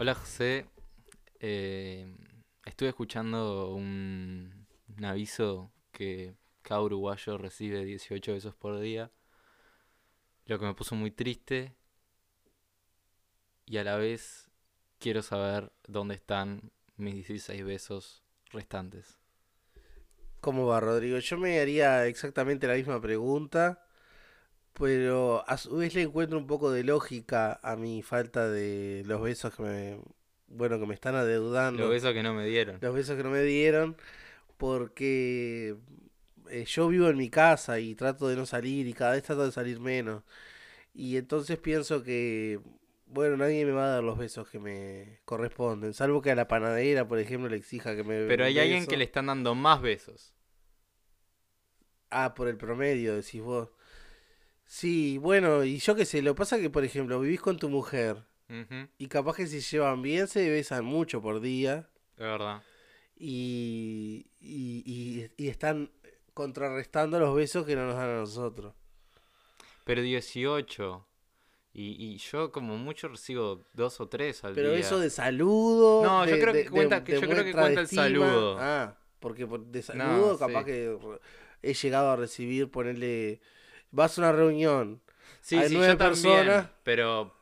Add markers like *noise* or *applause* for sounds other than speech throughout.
Hola José, Eh, estuve escuchando un, aviso que cada uruguayo recibe 18 besos por día, lo que me puso muy triste y a la vez quiero saber dónde están mis 16 besos restantes. ¿Cómo va, Rodrigo? Yo me haría exactamente la misma pregunta, pero a su vez le encuentro un poco de lógica a mi falta de los besos que me, bueno, que me están Los adeudando, besos que no me dieron. los besos que no me dieron, porque eh, yo vivo en mi casa y trato de no salir y cada vez trato de salir menos. Y entonces pienso que, bueno, nadie me va a dar los besos que me corresponden, salvo que a la panadera, por ejemplo, le exija que me Pero hay alguien que le están dando más besos. Ah, por el promedio, decís vos. Sí, bueno, y yo qué sé, lo que pasa que, por ejemplo, vivís con tu mujer y capaz que si llevan bien se besan mucho por día es verdad. y, y, y- y están contrarrestando los besos que no nos dan a nosotros. Pero 18. Y, y yo como mucho recibo dos o tres al Pero día. eso de saludo, No, yo creo que de- cuenta- que de yo creo que cuenta el estima. saludo. Ah, porque por- de saludo No, capaz sí. que he llegado a recibir, ponerle, vas a una reunión, Sí, hay sí, nueve yo también, personas. pero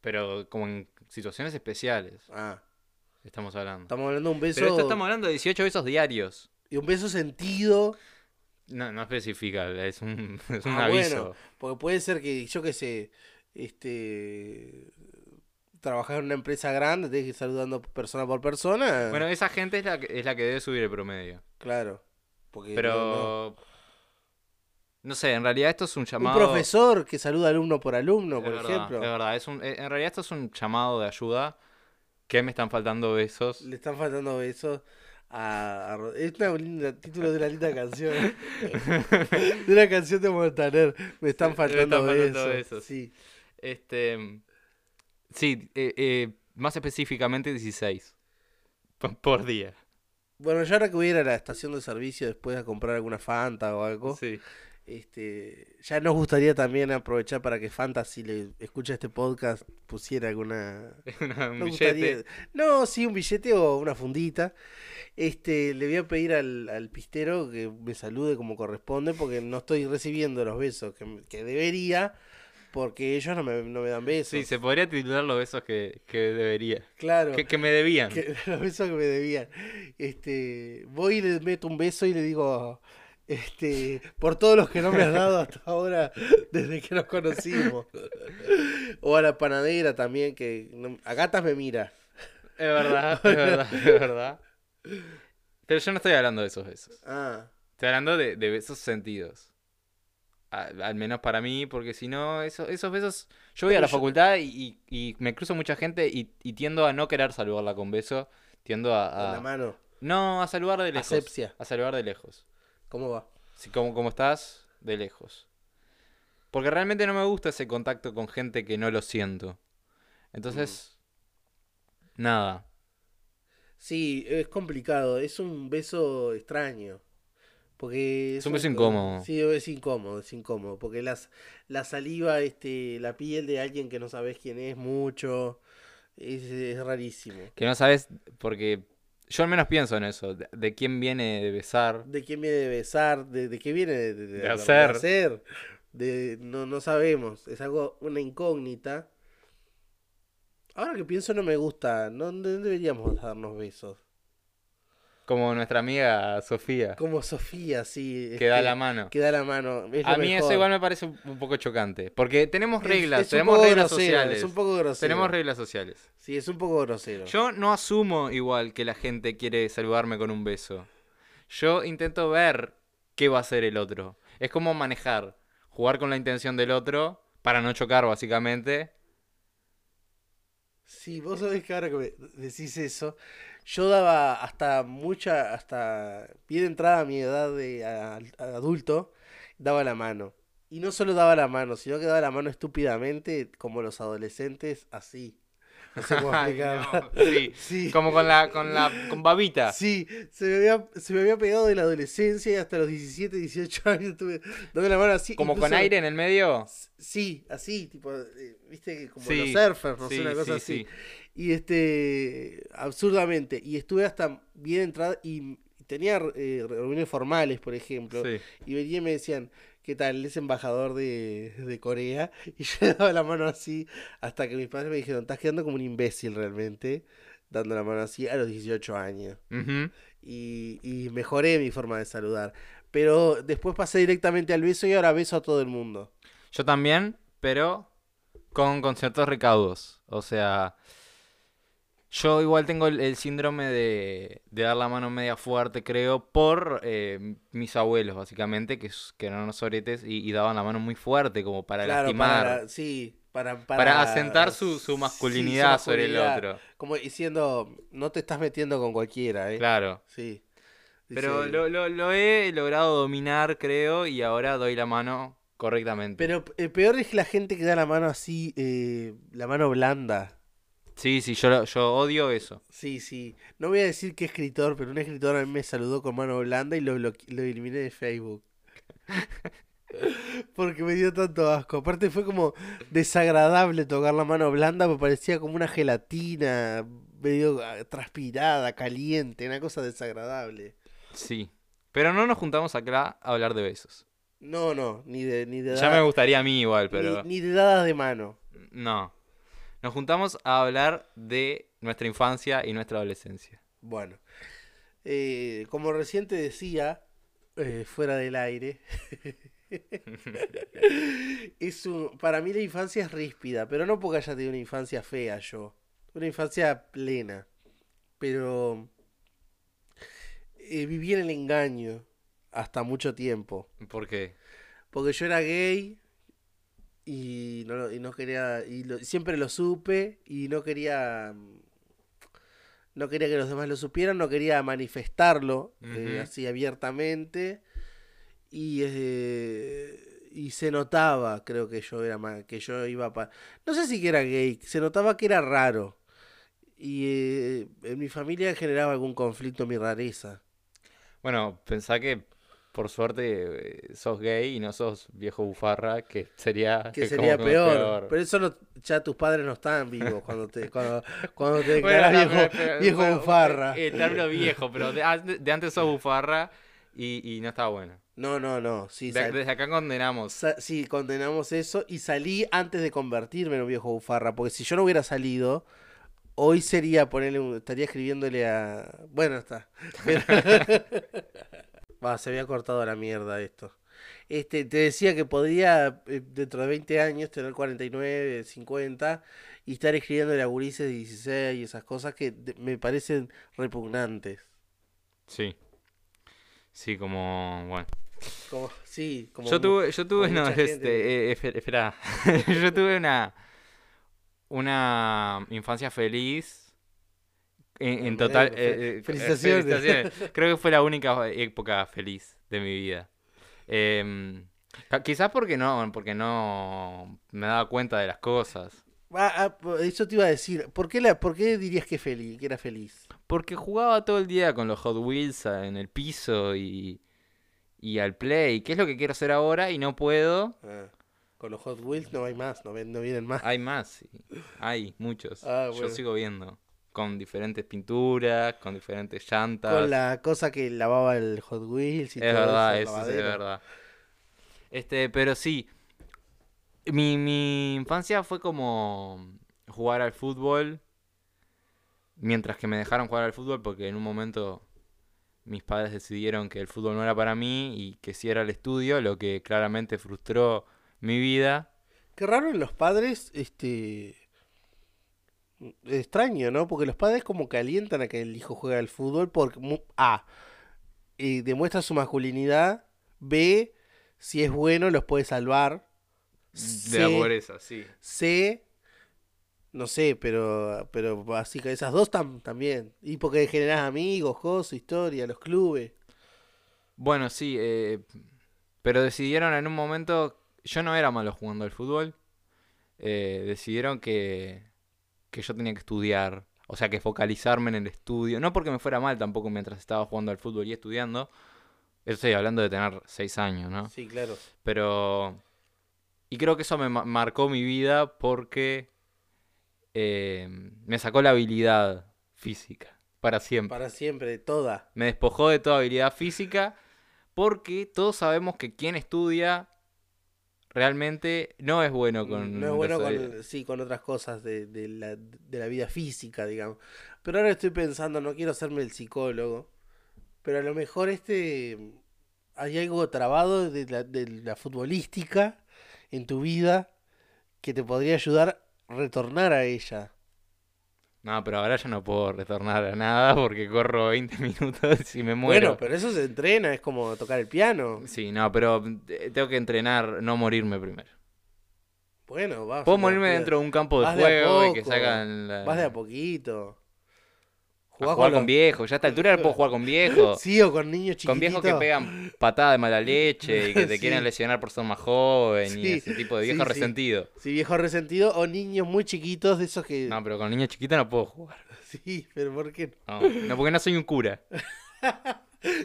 pero como en situaciones especiales ah, estamos hablando. estamos hablando de un beso Pero esto estamos hablando de 18 besos diarios. y un beso sentido. No, no especifica, es un, *laughs* es un Ah, aviso. bueno, porque puede ser que, yo qué sé, este, trabajar en una empresa grande, tenés que ir saludando persona por persona. Bueno, esa gente es la que, es la que debe subir el promedio. claro. Porque no- no. No sé, en realidad esto es un Un llamado profesor que saluda alumno por alumno, Es por verdad, ejemplo, Es verdad, es un, eh, en realidad esto es un llamado de ayuda. Que me están faltando besos. le están faltando besos a, Es un título de una linda canción. *laughs* de una canción de Montaner. Me están Me faltando, están faltando besos. besos. Sí. Este. Sí, eh, eh, más específicamente 16. P- Por día. Bueno, yo ahora que voy a ir a la estación de servicio después a comprar alguna Fanta o algo. Sí. Este, ya nos gustaría también aprovechar para que Fanta, si le escucha este podcast, pusiera alguna. *laughs* Una- un billete. gustaría- No, sí, un billete o una fundita. Este, le voy a pedir al, al pistero que me salude como corresponde, porque no estoy recibiendo los besos que, que debería, porque ellos no me, no me dan besos. Sí, se podría titular los besos que, que debería. Claro. Que, que me debían. *laughs* los besos que me debían. Este, voy y le meto un beso y le digo, este, por todos los que no me has dado hasta ahora, desde que nos conocimos. O a la panadera también, que no- a gatas me mira. Es verdad, es *laughs* verdad, es verdad. Pero yo no estoy hablando de esos besos. Ah, Estoy hablando de, de besos sentidos. Al menos para mí, porque si no, eso- esos besos. Yo voy a la yo- facultad y, y- me cruzo mucha gente y, y tiendo a no querer saludarla con beso. Tiendo a. con la mano. no, a saludar de lejos. Asepsia. A saludar de lejos. ¿Cómo va? Si, como, como estás, de lejos. Porque realmente no me gusta ese contacto con gente que no lo siento. Entonces. Nada. Sí, es complicado, es un beso extraño. Porque Es un beso incómodo. Sí, es incómodo, es incómodo. Porque las, la saliva, este, la piel de alguien que no sabes quién es mucho, es, es rarísimo. Que no sabes, porque yo al menos pienso en eso. De, de quién viene de besar. ¿De quién viene de besar? ¿De, de qué viene de, hacer. de hacer? De- no, no sabemos, es algo, una incógnita. Ahora que pienso no me gusta, no, no deberíamos darnos besos. Como nuestra amiga Sofía, Como Sofía, sí. que da la mano. que da la mano. es A mí eso igual me parece un, poco chocante. Porque tenemos reglas, es tenemos reglas grosero, sociales. Es un poco grosero. Tenemos reglas sociales. Sí, es un poco grosero. Yo no asumo igual que la gente quiere saludarme con un beso. Yo intento ver qué va a hacer el otro. Es como manejar, jugar con la intención del otro para no chocar básicamente. Sí, vos sabés que ahora que me decís eso, yo daba hasta mucha, hasta bien entrada a mi edad de adulto, daba la mano. Y no solo daba la mano, sino que daba la mano estúpidamente, como los adolescentes, así. *laughs* Sé no, sí. *laughs* Sí. Como con la, con la, con babita. Sí, se me, había, se me había pegado de la adolescencia y hasta los 17, 18 años estuve dando la mano así. Como con aire en el medio. Sí, así, tipo, eh, viste, como Sí, los surfers, no sé, sí, una cosa sí, así. sí. Y este, absurdamente. Y estuve hasta bien entrada y tenía eh, reuniones formales, por ejemplo. Y venía y me decían, ¿qué tal? Él es embajador de, de Corea. *laughs* Y yo daba la mano así hasta que mis padres me dijeron, estás quedando como un imbécil realmente, dando la mano así a los 18 años. Y, y mejoré mi forma de saludar. Pero después pasé directamente al beso y ahora beso a todo el mundo. Yo también, pero con, con ciertos recaudos. O sea, yo igual tengo el, el síndrome de, de dar la mano media fuerte, creo, por eh, mis abuelos, básicamente, que, que eran unos soretes y, y daban la mano muy fuerte, como para Claro, lastimar. para, sí, para, Para, para, asentar su, su sí, su masculinidad sobre el otro. Como diciendo, no te estás metiendo con cualquiera, ¿eh? Claro. Sí. Pero lo, lo, lo he logrado dominar, creo, y ahora doy la mano correctamente. Pero el peor es que la gente que da la mano así, eh, la mano blanda. Sí, sí, yo, lo- yo odio eso. Sí, sí. No voy a decir qué escritor, pero un escritor a mí me saludó con mano blanda y lo, bloque- lo eliminé de Facebook. *laughs* Porque me dio tanto asco. Aparte fue como desagradable tocar la mano blanda, me parecía como una gelatina, medio ah, transpirada, caliente, una cosa desagradable. Sí. Pero no nos juntamos acá a hablar de besos. No, no, ni de, ni de Ya me gustaría a mí igual, ni- pero ni de dadas de mano. no. Nos juntamos a hablar de nuestra infancia y nuestra adolescencia. Bueno, eh, como recién te decía, eh, fuera del aire, *laughs* es un, para mí la infancia es ríspida, pero no porque haya tenido una infancia fea yo, una infancia plena, pero eh, viví en el engaño hasta mucho tiempo, ¿Por qué? porque yo era gay y no, y no quería, y lo- siempre lo supe y no quería... mm, No quería que los demás lo supieran, no quería manifestarlo eh, así abiertamente. Y, eh, y se notaba, creo que yo era que yo iba para... No sé si que era gay, se notaba que era raro. Y eh, en mi familia generaba algún conflicto mi rareza. Bueno, pensá que por suerte eh, sos gay y no sos viejo bufarra, que sería, Que sería peor. Pero eso no, ya tus padres no están vivos cuando te, *laughs* cuando, cuando te declaras viejo, pero- pero- viejo bueno, bufarra. eh, El término viejo, pero de, an- de antes sos bufarra y, y no está bueno. No, no, no. Sí, De- desde acá condenamos. Sí, condenamos eso y salí antes de convertirme en un viejo bufarra, porque si yo no hubiera salido, hoy sería ponerle un- estaría escribiéndole a... Bueno, está. *laughs* *laughs* Va, se había cortado la mierda esto. Este, te decía que podría eh, dentro de 20 años tener 49, 50 y estar escribiéndole a gurises de 16 y esas cosas que me parecen repugnantes. Sí. Sí, como, bueno. Como, sí, como Yo tuve, yo tuve, como no, este, eh, espe- espera, *laughs* yo tuve una, una infancia feliz, en, total, eh, eh, felicitaciones. felicitaciones. Creo que fue la única época feliz de mi vida. Em, quizás porque no, porque no me daba cuenta de las cosas. Ah, ah, eso te iba a decir. ¿Por qué, la, por qué dirías que, feliz, que era feliz? Porque jugaba todo el día con los Hot Wheels ah, en el piso y, y al play, que es lo que quiero hacer ahora y no puedo. Ah, con los Hot Wheels no hay más, no, no vienen más. Hay más, sí. hay muchos. Ah, Yo bueno. sigo viendo. Con diferentes pinturas, con diferentes llantas. Con la cosa que lavaba el Hot Wheels y es todo verdad, eso, es lavadero. verdad. Este, pero sí. Mi, mi infancia fue como jugar al fútbol. Mientras que me dejaron jugar al fútbol, porque en un momento mis padres decidieron que el fútbol no era para mí y que sí era el estudio, lo que claramente frustró mi vida. Qué raro en los padres, este... Extraño, ¿no? Porque los padres como que alientan a que el hijo juegue al fútbol porque... A. eh, demuestra su masculinidad. B. Si es bueno, los puede salvar. De la pobreza, sí. C, no sé, pero pero así que esas dos tam- también. Y porque generás amigos, cosas, historia, los clubes. Bueno, sí, eh, pero decidieron en un momento, yo no era malo jugando al fútbol, eh, decidieron que, que yo tenía que estudiar. O sea, que focalizarme en el estudio. No porque me fuera mal tampoco mientras estaba jugando al fútbol y estudiando. Eso estoy hablando de tener seis años, ¿no? Sí, claro. Pero... Y creo que eso me ma- marcó mi vida porque eh, me sacó la habilidad física para siempre. Para siempre, toda. Me despojó de toda habilidad física porque todos sabemos que quien estudia realmente no es bueno con... no es bueno con, sí, con otras cosas de, de la, de la vida física, digamos. Pero ahora estoy pensando, no quiero hacerme el psicólogo, pero a lo mejor este hay algo trabado de la, de la futbolística en tu vida que te podría ayudar a retornar a ella. No, pero ahora ya no puedo retornar a nada porque corro 20 *laughs* minutos y me muero. Bueno, pero eso se entrena, es como tocar el piano. Sí, no, pero eh, tengo que entrenar, no morirme primero. Bueno, vas. Puedo morirme de- dentro de un campo de vas de a juego y que sacan la... Vas de a poquito. A Jugás jugar con viejos. Ya a esta altura puedo jugar con viejos. *laughs* Sí, o con niños chiquititos. Con viejos que pegan patada de mala leche y que *laughs* te Sí. quieren lesionar por ser más joven y ese tipo de sí, viejos sí. resentidos. Sí, viejos resentidos o niños muy chiquitos de esos que... No, pero con niños chiquitos no puedo jugar. *laughs* Sí, pero ¿por qué? No, no, porque no soy un cura.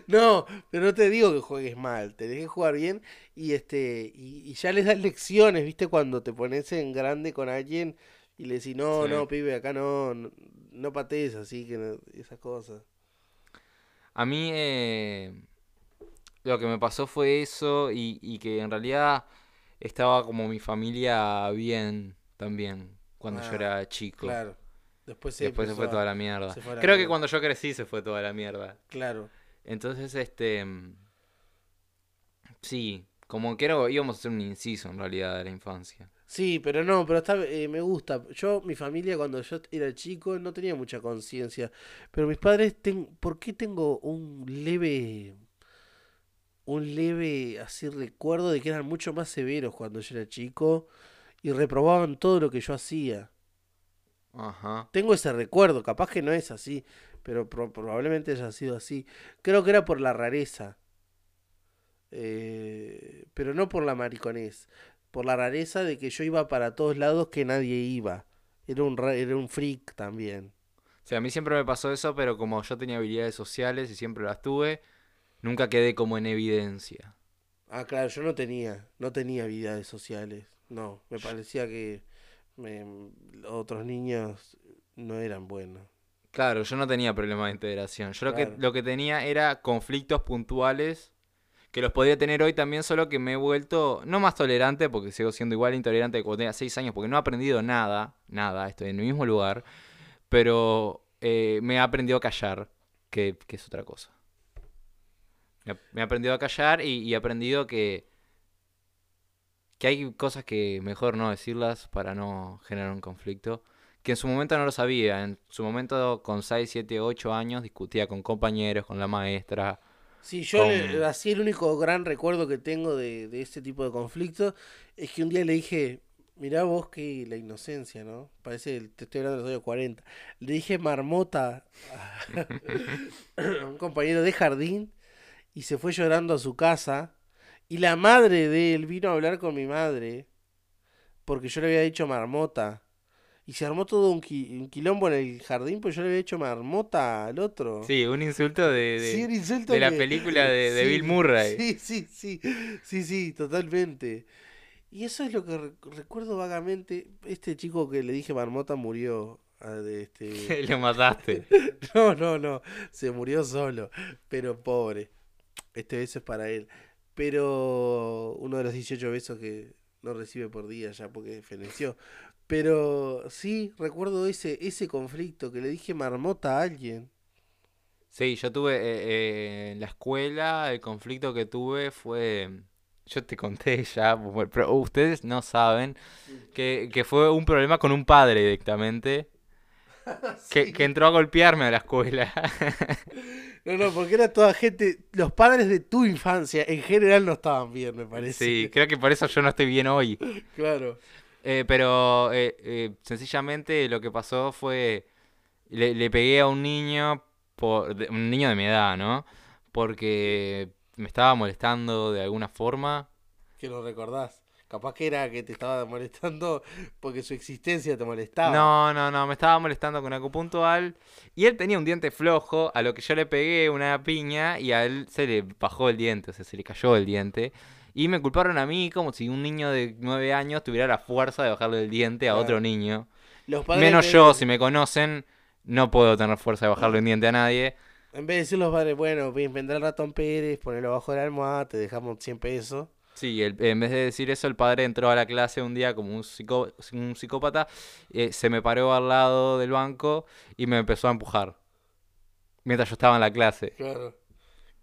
No, pero no te digo que juegues mal, te dejes jugar bien y este y, y ya les das lecciones, ¿viste? Cuando te pones en grande con alguien y le decís, no, no, pibe, acá no, no, no patees así, que no- esas cosas. A mí eh, lo que me pasó fue eso y, y que en realidad estaba como mi familia bien también cuando yo Ah, era chico. Claro. Después se Después se fue a- toda la mierda. la Creo que mierda. cuando yo crecí se fue toda la mierda. Claro. Entonces, este... mm, Sí, como que era- íbamos a hacer un inciso en realidad de la infancia. Sí, pero no, pero está, eh, me gusta. Yo, mi familia, cuando yo era chico, no tenía mucha conciencia. Pero mis padres, ten, ¿por qué tengo un leve, un leve, así recuerdo de que eran mucho más severos cuando yo era chico y reprobaban todo lo que yo hacía? Ajá. Tengo ese recuerdo, capaz que no es así, pero pro- probablemente haya sido así. Creo que era por la rareza. Eh, pero no por la mariconez, por la rareza de que yo iba para todos lados que nadie iba. Era un, ra- era un freak también. O sea, a mí siempre me pasó eso, pero como yo tenía habilidades sociales y siempre las tuve, nunca quedé como en evidencia. Ah, claro, yo no tenía, no tenía habilidades sociales. No, me parecía que me- otros niños no eran buenos. Claro, yo no tenía problema de integración. Yo lo que, lo que tenía era conflictos puntuales que los podía tener hoy también, solo que me he vuelto, no más tolerante, porque sigo siendo igual intolerante que cuando tenía 6 años, porque no he aprendido nada, nada, estoy en el mismo lugar, pero eh, me he aprendido a callar, que, que es otra cosa. Me, he- aprendido a callar y he aprendido que, que hay cosas que mejor no decirlas para no generar un conflicto que en su momento no lo sabía. En su momento, con 6, 7, 8 años, discutía con compañeros, con la maestra. Sí, yo le- así el único gran recuerdo que tengo de, de este tipo de conflictos es que un día le dije, mirá vos que la inocencia, ¿no? Parece, el- te estoy hablando de los años 40. Le dije marmota a *laughs* un compañero de jardín y se fue llorando a su casa y la madre de él vino a hablar con mi madre porque yo le había dicho marmota. Y se armó todo un, qui- un quilombo en el jardín, pues yo le había dicho marmota al otro. Sí, un insulto de, de- Sí, un insulto de la película de, de Sí, Bill Murray. Sí, sí, sí, sí, sí, totalmente. Y eso es lo que re- recuerdo vagamente. Este chico que le dije marmota murió. ah, de este... *laughs* Lo mataste. *laughs* No, no, no, se murió solo, pero pobre. Este beso es para él. Pero uno de los 18 besos que no recibe por día ya porque feneció. Pero sí, recuerdo ese, ese conflicto que le dije marmota a alguien. Sí, yo tuve eh, eh, en la escuela, el conflicto que tuve fue. Yo te conté ya, pero ustedes no saben que, que fue un problema con un padre directamente. *laughs* Que, que entró a golpearme a la escuela. *laughs* No, no, porque era toda gente. Los padres de tu infancia en general no estaban bien, me parece. Sí, creo que por eso yo no estoy bien hoy. *laughs* Claro. Eh, pero eh, eh, sencillamente lo que pasó fue. Le, le pegué a un niño, por, de- un niño de mi edad, ¿no? Porque me estaba molestando de alguna forma. Que lo recordás. Capaz que era que te estaba molestando porque su existencia te molestaba. No, no, no, me estaba molestando con algo puntual. Y él tenía un diente flojo, a lo que yo le pegué una piña y a él se le bajó el diente, o sea, se le cayó el diente. Y me culparon a mí como si un niño de 9 años tuviera la fuerza de bajarle el diente a otro niño. Los padres Menos en yo, si me conocen, no puedo tener fuerza de bajarle un diente a nadie. En vez de decir los padres, bueno, vendrá el ratón Pérez, ponelo abajo de la almohada, te dejamos 100 pesos. Sí, el- en vez de decir eso, el padre entró a la clase un día como un, psicó- un psicópata, eh, se me paró al lado del banco y me empezó a empujar. Mientras yo estaba en la clase. Claro.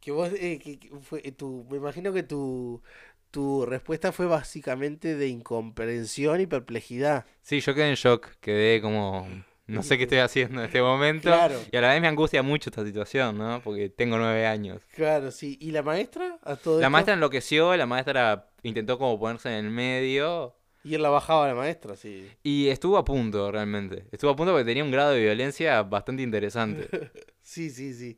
Que vos, eh, que, que fue, eh, tu, me imagino que tu, tu respuesta fue básicamente de incomprensión y perplejidad. Sí, yo quedé en shock, quedé como... No sé qué estoy haciendo en este momento. Claro. Y a la vez me angustia mucho esta situación, ¿no? Porque tengo nueve años. Claro, sí. ¿Y la maestra? A todo La esto? maestra enloqueció, la maestra intentó como ponerse en el medio. Y él la bajaba la maestra, sí. Y estuvo a punto, realmente. Estuvo a punto porque tenía un grado de violencia bastante interesante. *laughs* Sí, sí, sí.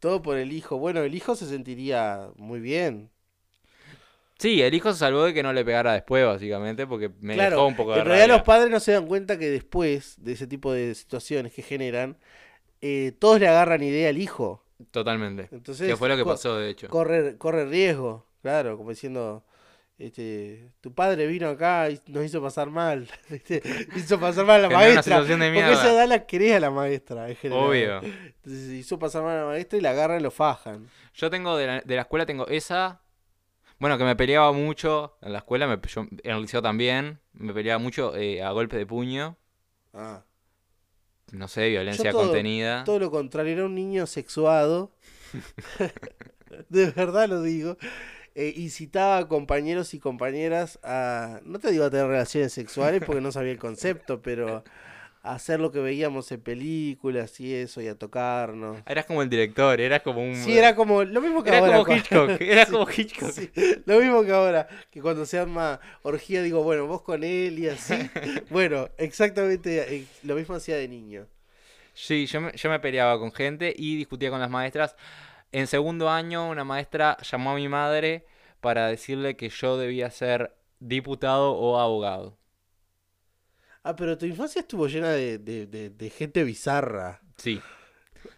Todo por el hijo. Bueno, el hijo se sentiría muy bien. Sí, el hijo se salvó de que no le pegara después, básicamente, porque me claro, dejó un poco de en realidad rabia. los padres no se dan cuenta que después de ese tipo de situaciones que generan, eh, todos le agarran idea al hijo. Totalmente. Entonces, Que fue lo que pasó, de hecho. corre, corre riesgo, claro, como diciendo, este, tu padre vino acá y nos hizo pasar mal, *laughs* hizo pasar mal a la maestra, porque esa edad la querés a la maestra, en general. Obvio. Entonces hizo pasar mal a la maestra y la agarran y lo fajan. Yo tengo de la, de la escuela, tengo esa. Bueno, que me peleaba mucho en la escuela, me, yo, en el liceo también. Me peleaba mucho eh, a golpe de puño. Ah, No sé, violencia todo- contenida. todo lo contrario, era un niño sexuado, *laughs* *laughs* de verdad lo digo. Eh, incitaba a compañeros y compañeras a, no te digo a tener relaciones sexuales porque no sabía el concepto, *laughs* pero a hacer lo que veíamos en películas y eso, y a tocarnos. Eras como el director, eras como un. Sí, era como lo mismo que Era ahora. como Hitchcock, *laughs* era Sí, como Hitchcock. sí, lo mismo que ahora, que cuando se arma orgía digo, bueno, vos con él y así. *laughs* Bueno, exactamente eh, lo mismo hacía de niño. Sí, yo me, yo me peleaba con gente y discutía con las maestras. En segundo año, una maestra llamó a mi madre para decirle que yo debía ser diputado o abogado. Ah, pero tu infancia estuvo llena de, de, de- de gente bizarra. Sí.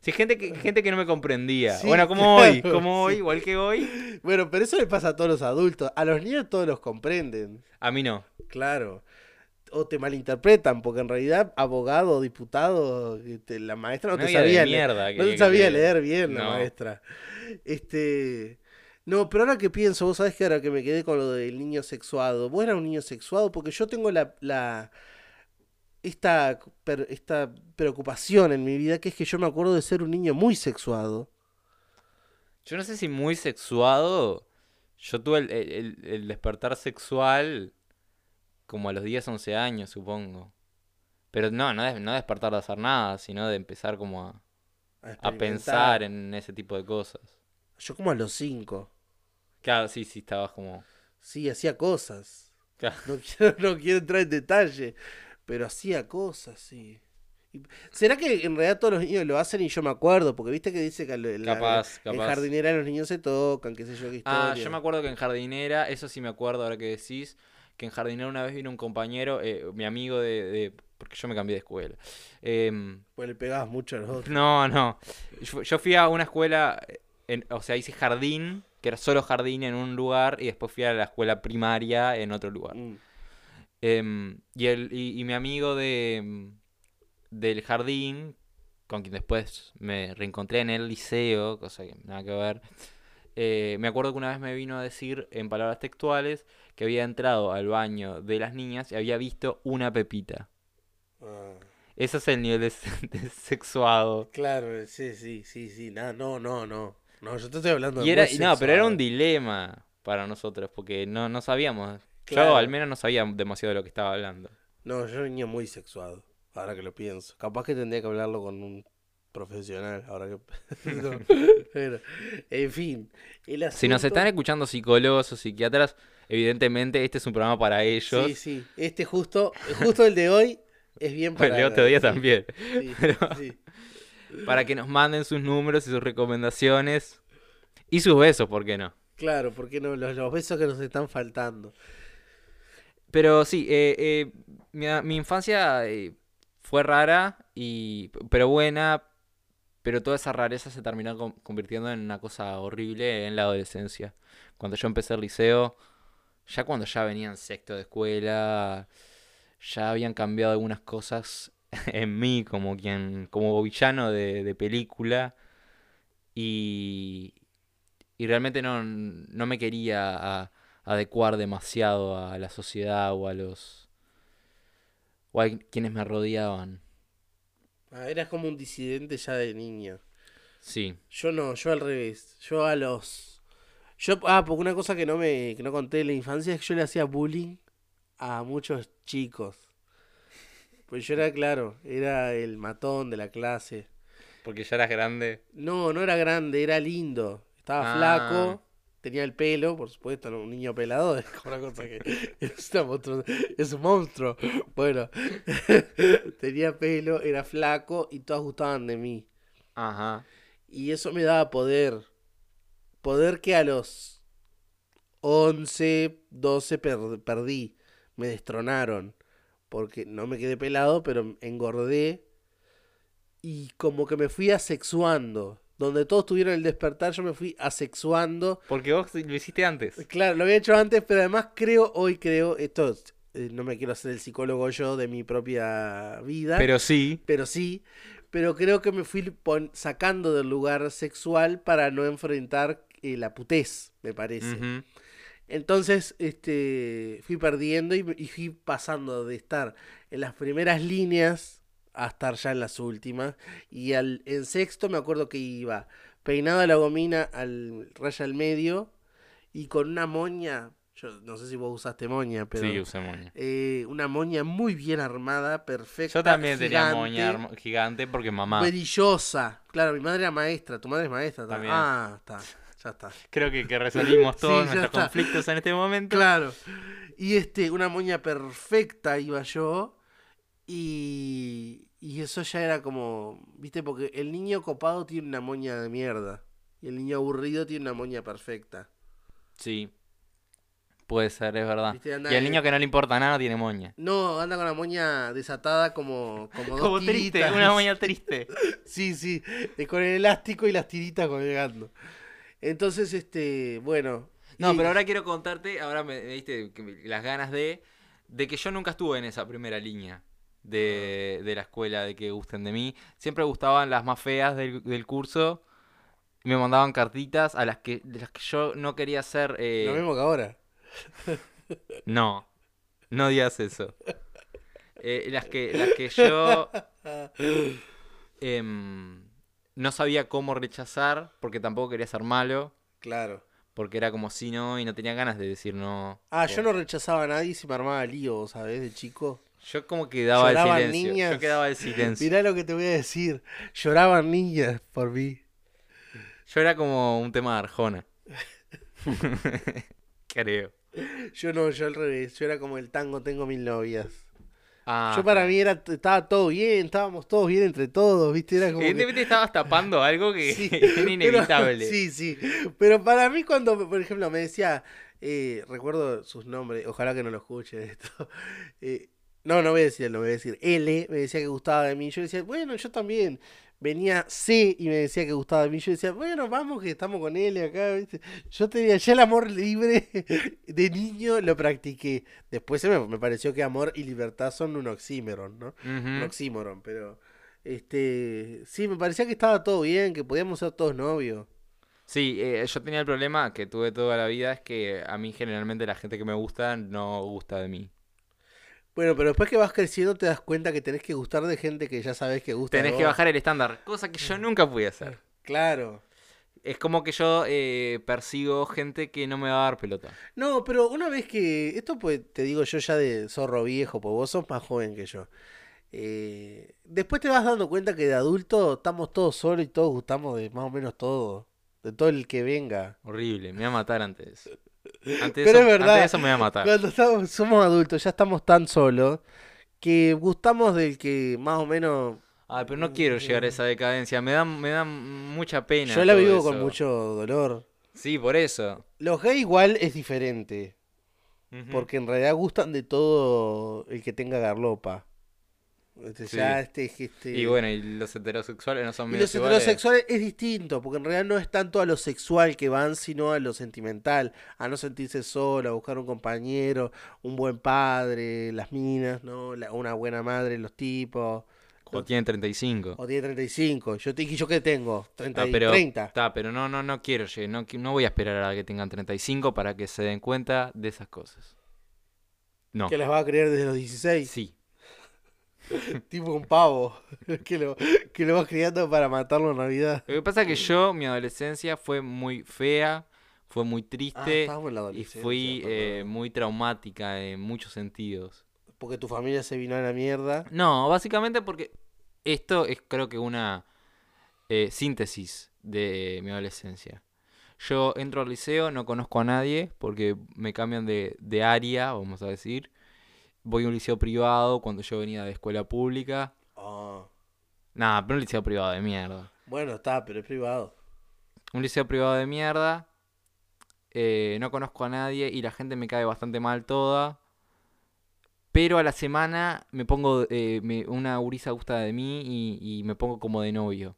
Sí, gente que, gente que no me comprendía. Sí, bueno, como hoy, claro, como hoy, sí. igual que hoy. Bueno, pero eso le pasa a todos los adultos. A los niños todos los comprenden. A mí no. Claro. O te malinterpretan, porque en realidad abogado, diputado, este, la maestra no, No te sabía, mierda no te que sabía leer bien la maestra. Este, no, pero ahora que pienso, vos sabés que ahora que me quedé con lo del niño sexuado, vos eras un niño sexuado porque yo tengo la, la esta, per- esta preocupación en mi vida que es que yo me acuerdo de ser un niño muy sexuado. Yo no sé si muy sexuado. Yo tuve el- el- el despertar sexual como a los 10, 11 años, supongo. Pero no, no, no despertar de hacer nada, sino de empezar como a, A, pensar en ese tipo de cosas. Yo como a los cinco. Claro, sí, sí, estabas como... Sí, hacía cosas. Claro. No *laughs* quiero, no quiero entrar en detalle, pero hacía cosas, sí. ¿Será que en realidad todos los niños lo hacen y yo me acuerdo? Porque viste que dice que en la- Capaz, en jardinera los niños se tocan, qué sé yo, qué Ah, historia. yo me acuerdo que en jardinera, eso sí me acuerdo ahora que decís, que en jardinera una vez vino un compañero, eh, mi amigo de, de- Porque yo me cambié de escuela. Em, Pues le pegabas mucho a los no, no. Yo, yo fui a una escuela, en- o sea, hice jardín, que era solo jardín en un lugar, y después fui a la escuela primaria en otro lugar. Mm. Em, y, el, y, y mi amigo de, del jardín, con quien después me reencontré en el liceo, cosa que nada que ver, eh, me acuerdo que una vez me vino a decir en palabras textuales que había entrado al baño de las niñas y había visto una pepita. Ah, Ese es el nivel de, de sexuado. claro, sí, sí, sí, sí. No, no, no, no. No, yo te estoy hablando de Y era, muy no, pero era un dilema para nosotros, porque no, no sabíamos. Claro. Yo al menos no sabía demasiado de lo que estaba hablando. No, yo era un niño muy sexuado, ahora que lo pienso. Capaz que tendría que hablarlo con un profesional, ahora que... *laughs* *laughs* No, en fin, el Si nos están escuchando psicólogos o psiquiatras, evidentemente este es un programa para ellos. Sí, sí, este justo, justo el de hoy es bien *laughs* Bueno, para... el otro día también. sí, Pero- sí. Para que nos manden sus números y sus recomendaciones. Y sus besos, ¿por qué no? Claro, porque no, los, los besos que nos están faltando. Pero sí, eh, eh, mi, mi infancia eh, fue rara, y, pero buena, pero toda esa rareza se terminó con- convirtiendo en una cosa horrible en la adolescencia. Cuando yo empecé el liceo, ya cuando ya venía en sexto de escuela, ya habían cambiado algunas cosas *laughs* en mí como quien, como villano de, de película y, y realmente no, no me quería adecuar demasiado a la sociedad o a los o a quienes me rodeaban. Ah, eras como un disidente ya de niño. Sí, Yo no, yo al revés. Yo a los. Yo, ah, porque una cosa que no me que no conté en la infancia es que yo le hacía bullying a muchos chicos. Pues yo era, claro, era el matón de la clase. porque ya eras grande. No, no era grande, era lindo. Estaba Ah. flaco, tenía el pelo, por supuesto, un niño pelado, *laughs* es una cosa que *laughs* es, es un monstruo. Bueno, *laughs* tenía pelo, era flaco y todas gustaban de mí. Ajá. Y eso me daba poder. Poder que a los 11, 12 per- perdí. Me destronaron. Porque no me quedé pelado, pero engordé. Y como que me fui asexuando. Donde todos tuvieron el despertar, yo me fui asexuando. Porque vos lo hiciste antes. Claro, lo había hecho antes, pero además creo, hoy creo, esto eh, no me quiero hacer el psicólogo yo de mi propia vida Pero sí. pero sí, pero creo que me fui sacando del lugar sexual para no enfrentar eh, la putez, me parece. Entonces, este, fui perdiendo y, y fui pasando de estar en las primeras líneas a estar ya en las últimas. Y al, en sexto me acuerdo que iba peinado a la gomina al raya al medio y con una moña, yo no sé si vos usaste moña, pero Sí, usé moña. eh, una moña muy bien armada, perfecta. Yo también tenía moña gigante porque mamá. brillosa. Claro, mi madre era maestra, tu madre es maestra también. Ah, está, ya está. *laughs* Creo que, que resolvimos todos nuestros está. conflictos en este momento. Claro. Y este, una moña perfecta iba yo. Y, y eso ya era como, viste, porque el niño copado tiene una moña de mierda. Y el niño aburrido tiene una moña perfecta. Sí. Puede ser, es verdad. Viste, anda Y el de- niño que no le importa nada tiene moña. No, anda con la moña desatada como, como *laughs* dos Como triste, tiritas. una moña triste. *laughs* Sí, sí, eh, con el elástico y las tiritas colgando. Entonces, este, bueno. No, y- pero ahora quiero contarte, ahora me, me diste que me- las ganas de, de que yo nunca estuve en esa primera línea de, de la escuela, de que gusten de mí. Siempre gustaban las más feas del, del curso. Me mandaban cartitas a las que, de las que yo no quería ser. eh, Lo mismo que ahora. *laughs* No, no digas eso. Eh, las que, las que yo *laughs* em, no sabía cómo rechazar, porque tampoco quería ser malo, Claro. porque era como si no y no tenía ganas de decir no. Ah, por- yo no rechazaba a nadie y se me armaba lío, ¿sabes? De chico. Yo como que daba el Lloraban silencio. niñas. Yo quedaba el silencio. Mirá lo que te voy a decir. Lloraban niñas por mí. Yo era como un tema de Arjona. *laughs* Creo. Yo no, yo al revés. Yo era como el tango, tengo mil novias. Ah, Yo para mí era, estaba todo bien, estábamos todos bien entre todos, ¿viste? Era como que- Evidentemente estabas tapando *laughs* algo que Sí, *laughs* era pero- inevitable. sí, sí. Pero para mí cuando, por ejemplo, me decía, eh, recuerdo sus nombres, ojalá que no lo escuche esto. eh, no, no voy a decirlo, voy a decir L, me decía que gustaba de mí. Yo decía, bueno, yo también. Venía C y me decía que gustaba de mí. Yo decía, bueno, vamos que estamos con L acá, ¿viste? Yo tenía ya el amor libre *laughs* de niño, lo practiqué. Después se me, me pareció que amor y libertad son un oxímoron, ¿no? un Ujú. oxímoron, pero este sí, me parecía que estaba todo bien, que podíamos ser todos novios. Sí, eh, yo tenía el problema que tuve toda la vida, es que a mí generalmente la gente que me gusta no gusta de mí. Bueno, pero después que vas creciendo te das cuenta que tenés que gustar de gente que ya sabes que gusta. de Tenés que vos. bajar el estándar, cosa que yo nunca pude hacer. Claro. Es como que yo eh, persigo gente que no me va a dar pelota. No, pero una vez que esto pues te digo yo ya de zorro viejo, pues vos sos más joven que yo. Eh, después te vas dando cuenta que de adulto estamos todos solos y todos gustamos de más o menos todo, de todo el que venga. Horrible, me va a matar antes. Pero es verdad. eso me va a matar. Cuando estamos, somos adultos ya estamos tan solos que gustamos del que más o menos Ay, pero no quiero llegar a esa decadencia, me da, me da mucha pena. Yo la vivo con mucho dolor. Sí, por eso. Los gays igual es diferente. Porque en realidad gustan de todo el que tenga garlopa. Este, Sí. ya este, este... Y bueno, y los heterosexuales no son Y los heterosexuales es distinto, porque en realidad no es tanto a lo sexual que van, sino a lo sentimental, a no sentirse solo, a buscar un compañero, un buen padre, las minas, ¿no? La- una buena madre, los tipos. O tienen 35. O tiene 35. Yo te dije, ¿yo qué tengo? 30. Ah, y pero, 30. Está, pero no, no, no quiero, no, no voy a esperar a que tengan 35 para que se den cuenta de esas cosas. No. Que las va a creer desde los 16. Sí. Tipo un pavo. *laughs* que, lo, que lo vas criando para matarlo en Navidad. Lo que pasa es que yo, mi adolescencia fue muy fea, fue muy Ah, triste la y fui eh, muy traumática en muchos sentidos. Porque tu familia se vino a la mierda. No, básicamente porque esto es creo que una eh, síntesis de mi adolescencia. Yo entro al liceo, no conozco a nadie porque me cambian de, de área, vamos a decir. Voy a un liceo privado cuando yo venía de escuela pública. Ah, Nada, pero un liceo privado de mierda. bueno, está, pero es privado. Un liceo privado de mierda. eh, no conozco a nadie y la gente me cae bastante mal toda. Pero a la semana me pongo. eh, me- una gurisa gusta de mí y, y me pongo como de novio.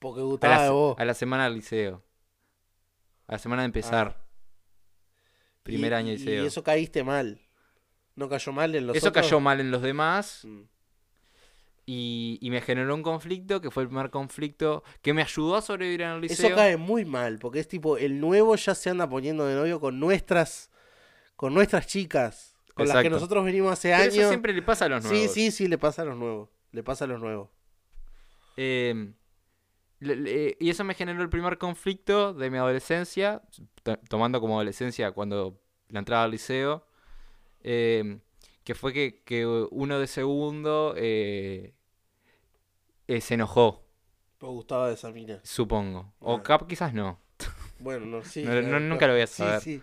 Porque A gustaba la, de vos. a la semana del liceo. A la semana de empezar. Primer Y- año de liceo. Y eso caíste mal. ¿No cayó mal en los Eso otros? cayó mal en los demás Mm. y, y me generó un conflicto que fue el primer conflicto que me ayudó a sobrevivir en el liceo. Eso cae muy mal, porque es tipo, el nuevo ya se anda poniendo de novio con nuestras, con nuestras chicas, con las que nosotros venimos hace Pero años. eso siempre le pasa a los Sí, nuevos. sí, sí, le pasa a los nuevos. Le pasa a los nuevos. Eh, le- le- y eso me generó el primer conflicto de mi adolescencia, to- tomando como adolescencia cuando la entrada al liceo, eh, que fue que, que uno de segundo eh, eh, se enojó, Me gustaba de esa mina. supongo. O cap quizás no. Bueno, no, sí. *laughs* No- no- nunca lo voy a saber. sí.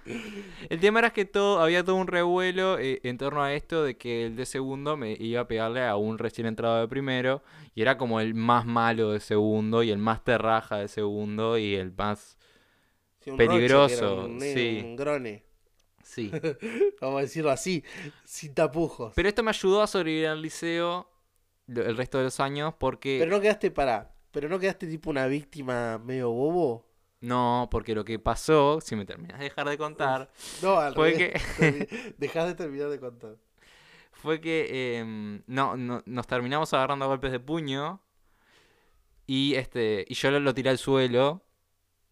El tema era que todo, había todo un revuelo eh, en torno a esto de que el de segundo me iba a pegarle a un recién entrado de primero y era como el más malo de segundo y el más terraja de segundo y el más... Sí, un roche, que era Peligroso, un sí. Un grone. Sí. *laughs* Vamos a decirlo así, sin tapujos. Pero esto me ayudó a sobrevivir al liceo el resto de los años porque... Pero no quedaste para. Pero no quedaste tipo una víctima medio bobo. No, porque lo que pasó, si me terminas de dejar de contar, *laughs* No, al Fue revés. Termi- *laughs* Dejás de terminar de contar. fue que em, no, no- nos terminamos agarrando a golpes de puño y este y yo lo, lo tiré al suelo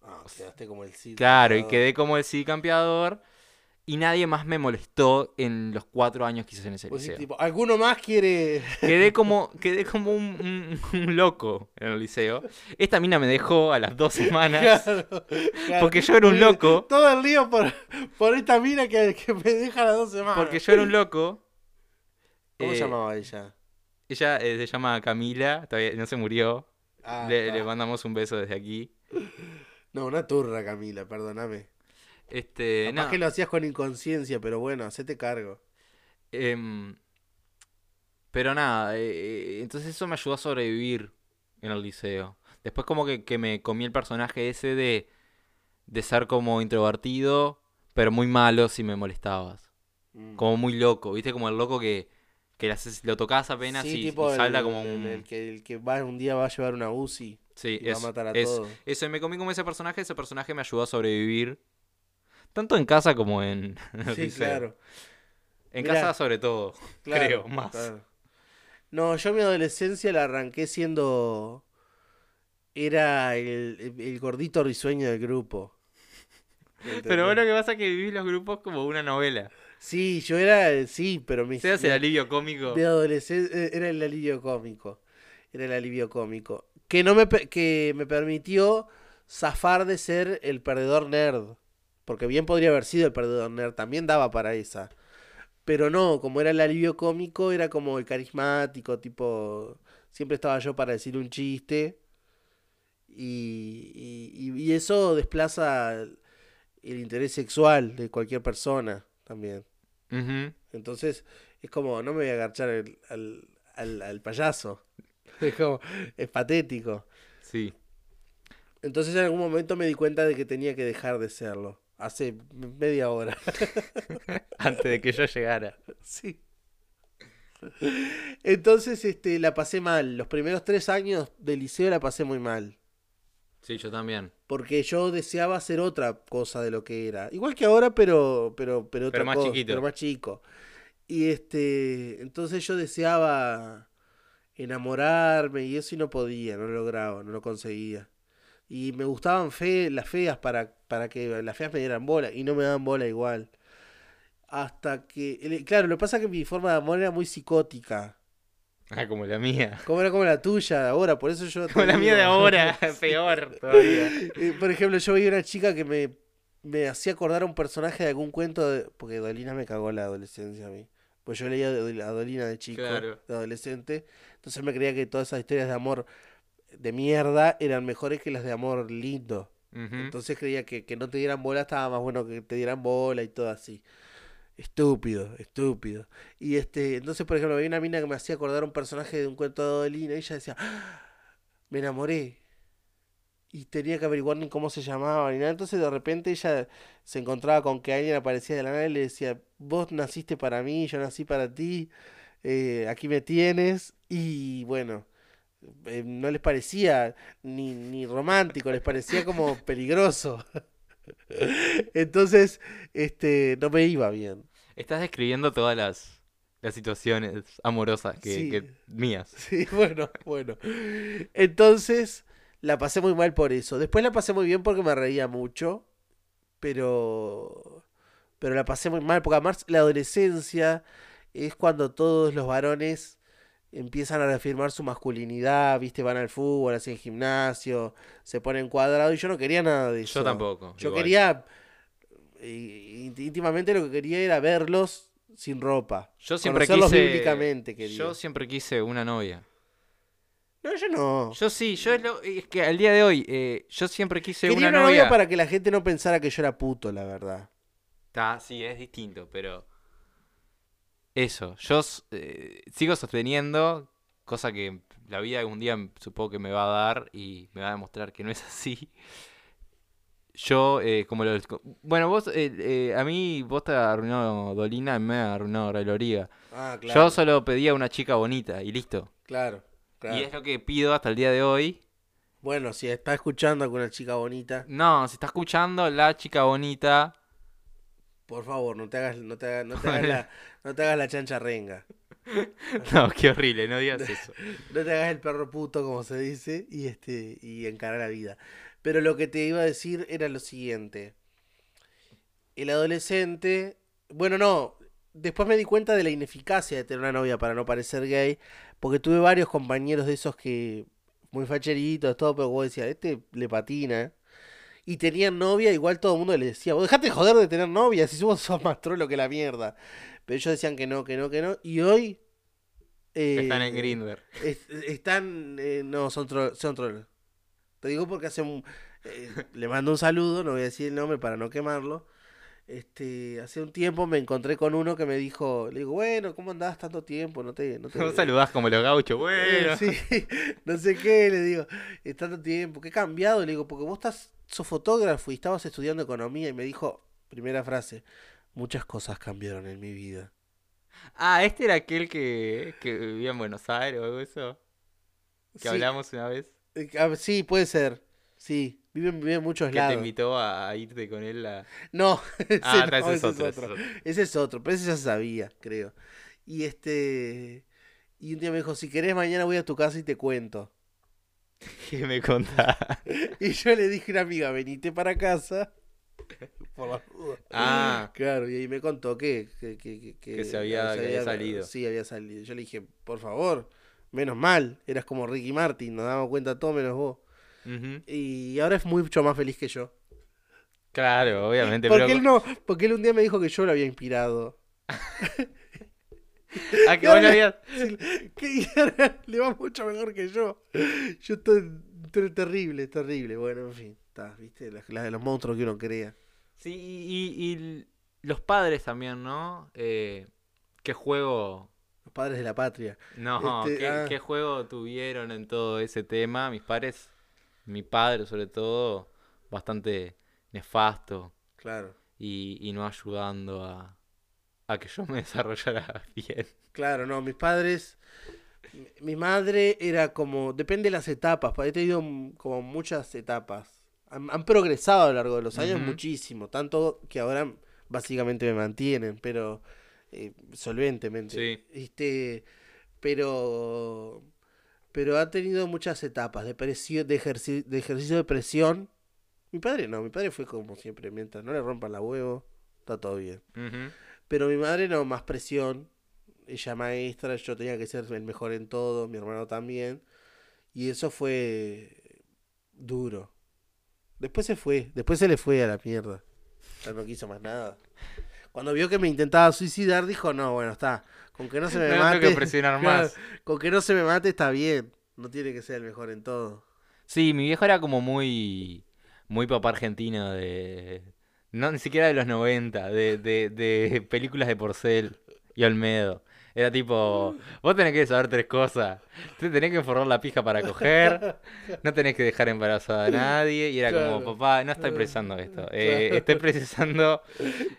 Ah, quedaste como el Cid. Claro, y quedé como el sí campeador. Y nadie más me molestó en los cuatro años que hice en ese liceo. tipo, ¿alguno más quiere...? Quedé como, quedé como un, un- un loco en el liceo. Esta mina me dejó a las dos semanas. *laughs* Claro, claro. Porque yo era un loco. Todo el lío por, por esta mina que, que me deja las dos semanas. Porque yo era un loco. ¿Cómo Eh, se llamaba ella? Ella eh, se llama Camila, todavía no se murió. Ah, le, le mandamos un beso desde aquí. No, una turra, Camila, perdóname. Este, Capaz no, que lo hacías con inconsciencia, pero bueno, hacete cargo. em, pero nada, eh, eh, entonces eso me ayudó a sobrevivir en el liceo. Después como que, que me comí el personaje ese de, de ser como introvertido, pero muy malo si me molestabas. Mm. Como muy loco, ¿viste? Como el loco que, que lo tocas apenas Sí, y, tipo y salta el, como un... el que, el que va, un día va a llevar una UCI Sí, y va a matar a es- todos. Eso, me comí como ese personaje, ese personaje me ayudó a sobrevivir. Tanto en casa como en, *laughs* Sí, claro. En Mirá. casa sobre todo, *laughs* Claro, creo, más. claro. No, yo mi adolescencia la arranqué siendo. Era el, el- gordito risueño del grupo. Pero ¿Entendés? bueno, que pasa que vivís los grupos como una novela. Sí, yo era. Sí, pero mi, Seas el alivio cómico. mi adolescencia era el alivio cómico. Era el alivio cómico. Que, no me, que me permitió zafar de ser el perdedor nerd. Porque bien podría haber sido el perdedor nerd. También daba para esa. Pero no, como era el alivio cómico, era como el carismático, tipo. Siempre estaba yo para decir un chiste. Y, y, eso desplaza el, el interés sexual de cualquier persona también. Entonces, es como, no me voy a agarchar el- al, al, al payaso. *laughs* Es como, es patético. Sí. Entonces, en algún momento me di cuenta de que tenía que dejar de serlo. Hace media hora. *laughs* Antes de que yo llegara. Sí. Entonces, este, la pasé mal. Los primeros tres años del liceo la pasé muy mal. Sí, yo también. Porque yo deseaba hacer otra cosa de lo que era. Igual que ahora, pero, pero, pero, otra más cosa, chiquito. pero más chico. Y este, entonces yo deseaba enamorarme y eso y no podía, no lo lograba, no lo conseguía. Y me gustaban fe, las feas para, para que las feas me dieran bola y no me daban bola igual. Hasta que, claro, lo que pasa es que mi forma de amor era muy psicótica. Ah, como la mía. Como era como la tuya de ahora, por eso yo... *laughs* Como la mía de ahora. *laughs* *laughs* Peor todavía. Por ejemplo, yo veía una chica que me, me hacía acordar a un personaje de algún cuento, de- porque Dolina me cagó la adolescencia a mí. Pues yo leía a Dolina de chico, Claro. de adolescente, entonces me creía que todas esas historias de amor de mierda eran mejores que las de amor lindo. Entonces creía que, que no te dieran bola estaba más bueno que te dieran bola y todo así. Estúpido, estúpido. Y este, entonces, por ejemplo, había una mina que me hacía acordar un personaje de un cuento de Adelina y ella decía, "Ah, me enamoré. Y tenía que averiguar cómo se llamaba ni. Entonces de repente ella se encontraba con que alguien aparecía de la nada y le decía, vos naciste para mí, yo nací para ti, eh, aquí me tienes. Y bueno, eh, no les parecía ni, ni romántico, les parecía como *laughs* peligroso. Entonces, este, no me iba bien. Estás describiendo todas las, las situaciones amorosas que, Sí. que mías. Sí, *laughs* bueno, bueno. Entonces, la pasé muy mal por eso. Después la pasé muy bien porque me reía mucho, pero pero la pasé muy mal porque además la adolescencia es cuando todos los varones empiezan a reafirmar su masculinidad, viste, van al fútbol, hacen gimnasio, se ponen cuadrados y yo no quería nada de eso. Yo tampoco. Yo igual. quería eh, ínti- íntimamente lo que quería era verlos sin ropa. Yo siempre quise. bíblicamente, quería. Yo siempre quise una novia. No, yo no. Yo sí, yo es, lo- es que al día de hoy, eh, yo siempre quise Quería una una novia novia. para que la gente no pensara que yo era puto, la verdad. Está, sí, es distinto, pero. Eso, yo eh, sigo sosteniendo, cosa que la vida algún día supongo que me va a dar y me va a demostrar que no es *laughs* así. Yo, eh, como lo. Bueno, vos, eh, eh, a mí, vos te arruinó Dolina, mí me arruinó Ray Loriga. Ah, Yo solo pedía una chica bonita y listo. Claro, claro. Y es lo que pido hasta el día de hoy. Bueno, si está escuchando a alguna chica bonita, No, si está escuchando la chica bonita, por favor, no te hagas, no te hagas, no te hagas la, *laughs* no te hagas la chancha renga. *laughs* no, qué horrible, no digas *laughs* eso. No te hagas el perro puto, como se dice, y este, y encarar la vida. Pero lo que te iba a decir era lo siguiente. El adolescente, bueno, no, después me di cuenta de la ineficacia de tener una novia para no parecer gay, porque tuve varios compañeros de esos que, muy facheritos, todo, pero vos decías, este le patina. Y tenían novia, igual todo el mundo le decía, vos dejate de joder de tener novia, si somos sos más trolo que la mierda. Pero ellos decían que no, que no, que no. Y hoy... Están eh, en Grindr. es- están. eh, no, son. Son troll. Te digo porque hace un. eh, le mando un saludo, no voy a decir el nombre para no quemarlo. Este, hace un tiempo me encontré con uno que me dijo, le digo, bueno, ¿cómo andás tanto tiempo? No te, no te *laughs* Vos saludás como los gauchos, Eh, bueno. sí, *laughs* no sé qué, le digo, es tanto tiempo, ¿qué he cambiado? Le digo, porque vos estás, sos fotógrafo y estabas estudiando economía y me dijo, primera frase, muchas cosas cambiaron en mi vida. Ah, este era aquel que, que vivía en Buenos Aires o algo eso. Que Sí, hablamos una vez. eh, ah, sí, puede ser, sí, vive, vive en muchos Que te lados. invitó a, irte con él a... No, *laughs* ese Ah, no, ese es otro, es ese es otro. Ese es otro, pero ese ya sabía, creo. Y este. Y un día me dijo: Si querés, mañana voy a tu casa y te cuento. ¿Qué me contás? *laughs* Y yo le dije a una amiga: Venite para casa. *laughs* Por la duda. Ah. Claro, y ahí me contó que. Que, que, que, Que se había- salido. Sí, había salido. Yo le dije: Por favor, menos mal. Eras como Ricky Martin, nos damos cuenta todo menos vos. Y ahora es mucho más feliz que yo. Claro, obviamente. Porque pero... él no, porque él un día me dijo que yo lo había inspirado. *laughs* *laughs* Ah, que vos habías... Que ahora le va mucho mejor que yo. Yo estoy, estoy terrible, terrible. Bueno, en fin, está, viste, las las de los monstruos que uno crea. Sí, y, y- y l- los padres también, ¿no? Eh, ¿Qué juego... Los padres de la patria. No, Este, ¿qué, ah. qué juego tuvieron en todo ese tema? Mis padres, mi padre sobre todo, bastante nefasto. Claro. y, y no ayudando a, a que yo me *laughs* desarrollara bien. Claro, no, mis padres, mi- madre era como, depende de las etapas, pa- he tenido como muchas etapas. Han, han progresado a lo largo de los años muchísimo, tanto que ahora básicamente me mantienen, pero eh, solventemente. Sí. Este, pero, pero ha tenido muchas etapas de presión, de, ejerci- de ejercicio de presión. Mi padre no, mi padre fue como siempre, mientras no le rompan la huevo, está todo bien. Pero mi madre no, más presión. Ella maestra, yo tenía que ser el mejor en todo, mi hermano también. Y eso fue duro. Después se fue, después se le fue a la mierda. Ya no quiso más nada. Cuando vio que me intentaba suicidar, dijo, no, bueno, está. Con que no se *laughs* me No tengo mate. que *laughs* más. Con que no se me mate está bien. No tiene que ser el mejor en todo. Sí, mi viejo era como muy, muy papá argentino de... No, ni siquiera de los 90, de, de, de *laughs* películas de Porcel y Olmedo. Era tipo, *laughs* vos tenés que saber tres cosas. Te tenés que forrar la pija para coger, no tenés que dejar embarazada a nadie. Y era como, papá, no estoy precisando esto. *laughs* eh, estoy precisando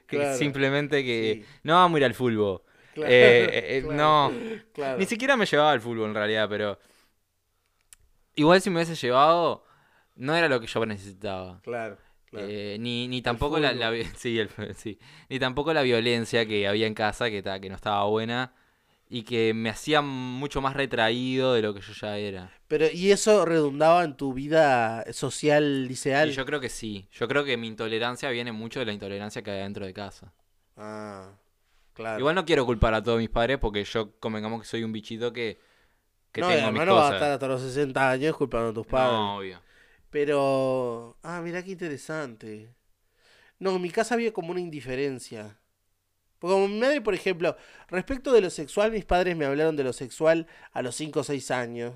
que Claro. simplemente que Sí. no vamos a ir al fútbol. Claro, Eh, eh, no, ni siquiera me llevaba al fútbol en realidad, pero igual si me hubiese llevado, no era lo que yo necesitaba. Claro, claro. Eh, ni, ni tampoco la, *laughs* sí, el fu- sí. ni tampoco la violencia que había en casa, que, ta- que no estaba buena, y que me hacía mucho más retraído de lo que yo ya era. Pero, ¿y eso redundaba en tu vida social, liceal? Y yo creo que sí. Yo creo que mi intolerancia viene mucho de la intolerancia que hay dentro de casa. Ah, claro. Igual no quiero culpar a todos mis padres porque yo convengamos que soy un bichito que, que no, tengo mis no vas a estar hasta los 60 años culpando a tus padres. No, obvio. Pero, ah, mira qué interesante. No, en mi casa había como una indiferencia. Porque como mi madre, por ejemplo, respecto de lo sexual, mis padres me hablaron de lo sexual a los 5 o 6 años.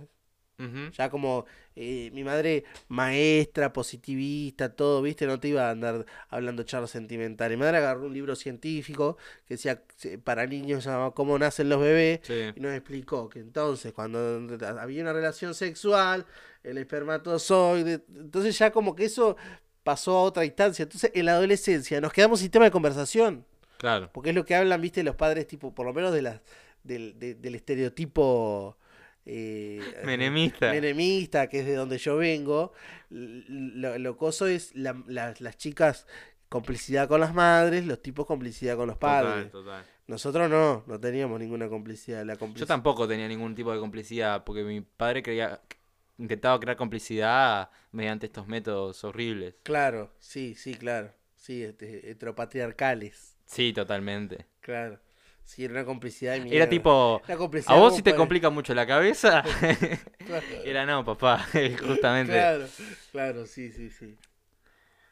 Ya como eh, mi madre maestra, positivista, todo, ¿viste? No te iba a andar hablando charlas sentimentales. Mi madre agarró un libro científico que decía para niños, llamaba Cómo nacen los bebés. Sí. Y nos explicó que entonces cuando había una relación sexual, el espermatozoide, entonces ya como que eso pasó a otra instancia. Entonces en la adolescencia nos quedamos sin tema de conversación, Claro. porque es lo que hablan, viste, los padres, tipo, por lo menos de las, del, de- del estereotipo eh, Menemista. menemista, que es de donde yo vengo. Lo, lo coso es la- la- las chicas complicidad con las madres, los tipos complicidad con los padres. Total, total. Nosotros no, no teníamos ninguna complicidad. La Yo tampoco tenía ningún tipo de complicidad, porque mi padre creía, intentaba crear complicidad mediante estos métodos horribles. Claro, sí, sí, claro. Sí, este, heteropatriarcales. Sí, totalmente. Claro. Sí, era una complicidad de Era mierda. tipo, a vos si te complica mucho la cabeza, Claro, *laughs* era no, papá, *laughs* justamente. claro, claro, sí, sí, sí.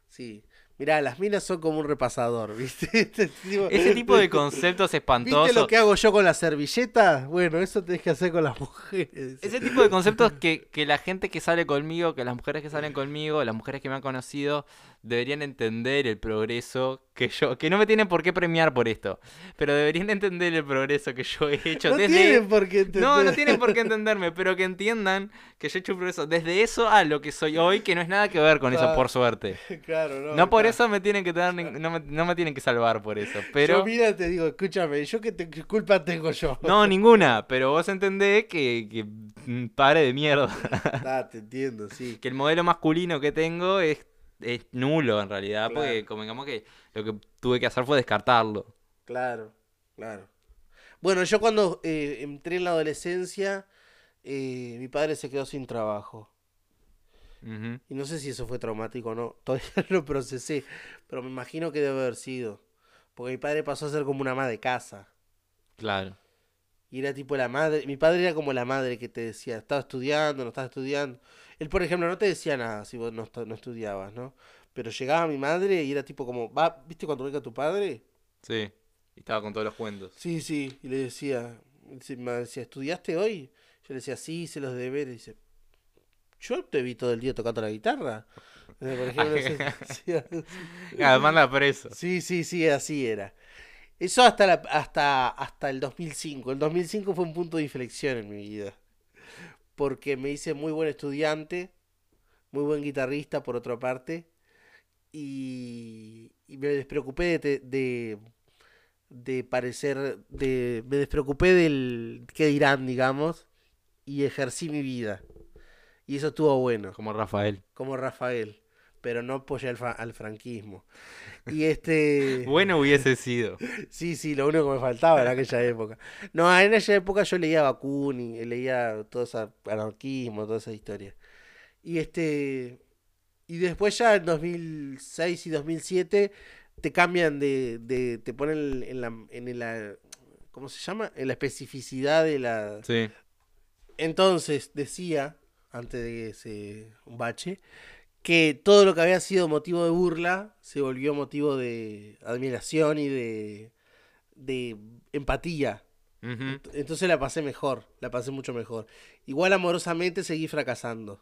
Sí. Mirá, las minas son como un repasador, *laughs* ¿viste? Este tipo- Ese tipo de conceptos ¿Viste espantosos. lo que hago yo con las servilletas? Bueno, eso tenés que hacer con las *laughs* mujeres. Ese tipo de conceptos que, que la gente que sale conmigo, que las mujeres que salen conmigo, las mujeres que me han conocido, deberían entender el progreso que yo, que no me tienen por qué premiar por esto, pero deberían entender el progreso que yo he hecho no desde... tienen por qué entender. No, no tienen por qué entenderme, pero que entiendan que yo he hecho un progreso desde eso a lo que soy hoy, que no es nada que ver con eso, por suerte. *laughs* Claro, no. No por claro. eso me tienen que tener, no me, no me tienen que salvar por eso, pero... Yo mira, te digo, escúchame, ¿yo qué, te- qué culpa tengo yo? No, ninguna, pero vos entendés que, que mm, padre de mierda. *laughs* Ah, te entiendo, sí. que el modelo masculino que tengo es, es nulo en realidad, Claro. porque convengamos que lo que tuve que hacer fue descartarlo. Claro, claro. Bueno, yo cuando eh, entré en la adolescencia, eh, mi padre se quedó sin trabajo. Y no sé si eso fue traumático o no, *laughs* todavía lo procesé, pero me imagino que debe haber sido. Porque mi padre pasó a ser como una ama de casa. Claro. Y era tipo la madre, mi padre era como la madre que te decía, estaba estudiando, no estaba estudiando. Él, por ejemplo, no te decía nada si vos no, estu- no estudiabas, ¿no? Pero llegaba mi madre y era tipo como, va, ¿viste cuando venga tu padre? Sí. Y estaba con todos los cuentos. Sí, sí, y le decía, dice- me decía, ¿estudiaste hoy? Yo le decía, sí, hice los deberes. Dice, yo te vi todo el día tocando la guitarra. Por ejemplo, *laughs* sí, Ah, manda preso. sí, sí, sí, así era. Eso hasta, la, hasta, hasta el 2005. El 2005 fue un punto de inflexión en mi vida. Porque me hice muy buen estudiante, muy buen guitarrista por otra parte. Y, y me despreocupé de, de, de parecer, de, me despreocupé del qué dirán, digamos, y ejercí mi vida. Y eso estuvo bueno, Como Rafael. como Rafael, pero no apoyé al, fra- al franquismo. Y este... *laughs* Bueno hubiese sido. *laughs* Sí, sí, lo único que me faltaba en aquella época. No, en aquella época yo leía Bakunin, leía todo ese anarquismo, toda esa historia. Y este y después ya en 2006 y 2007 te cambian de, de te ponen en la en la ¿cómo se llama? En la especificidad de la Sí. entonces decía antes de ese bache que todo lo que había sido motivo de burla se volvió motivo de admiración y de, de empatía. Entonces la pasé mejor, la pasé mucho mejor. Igual amorosamente seguí fracasando.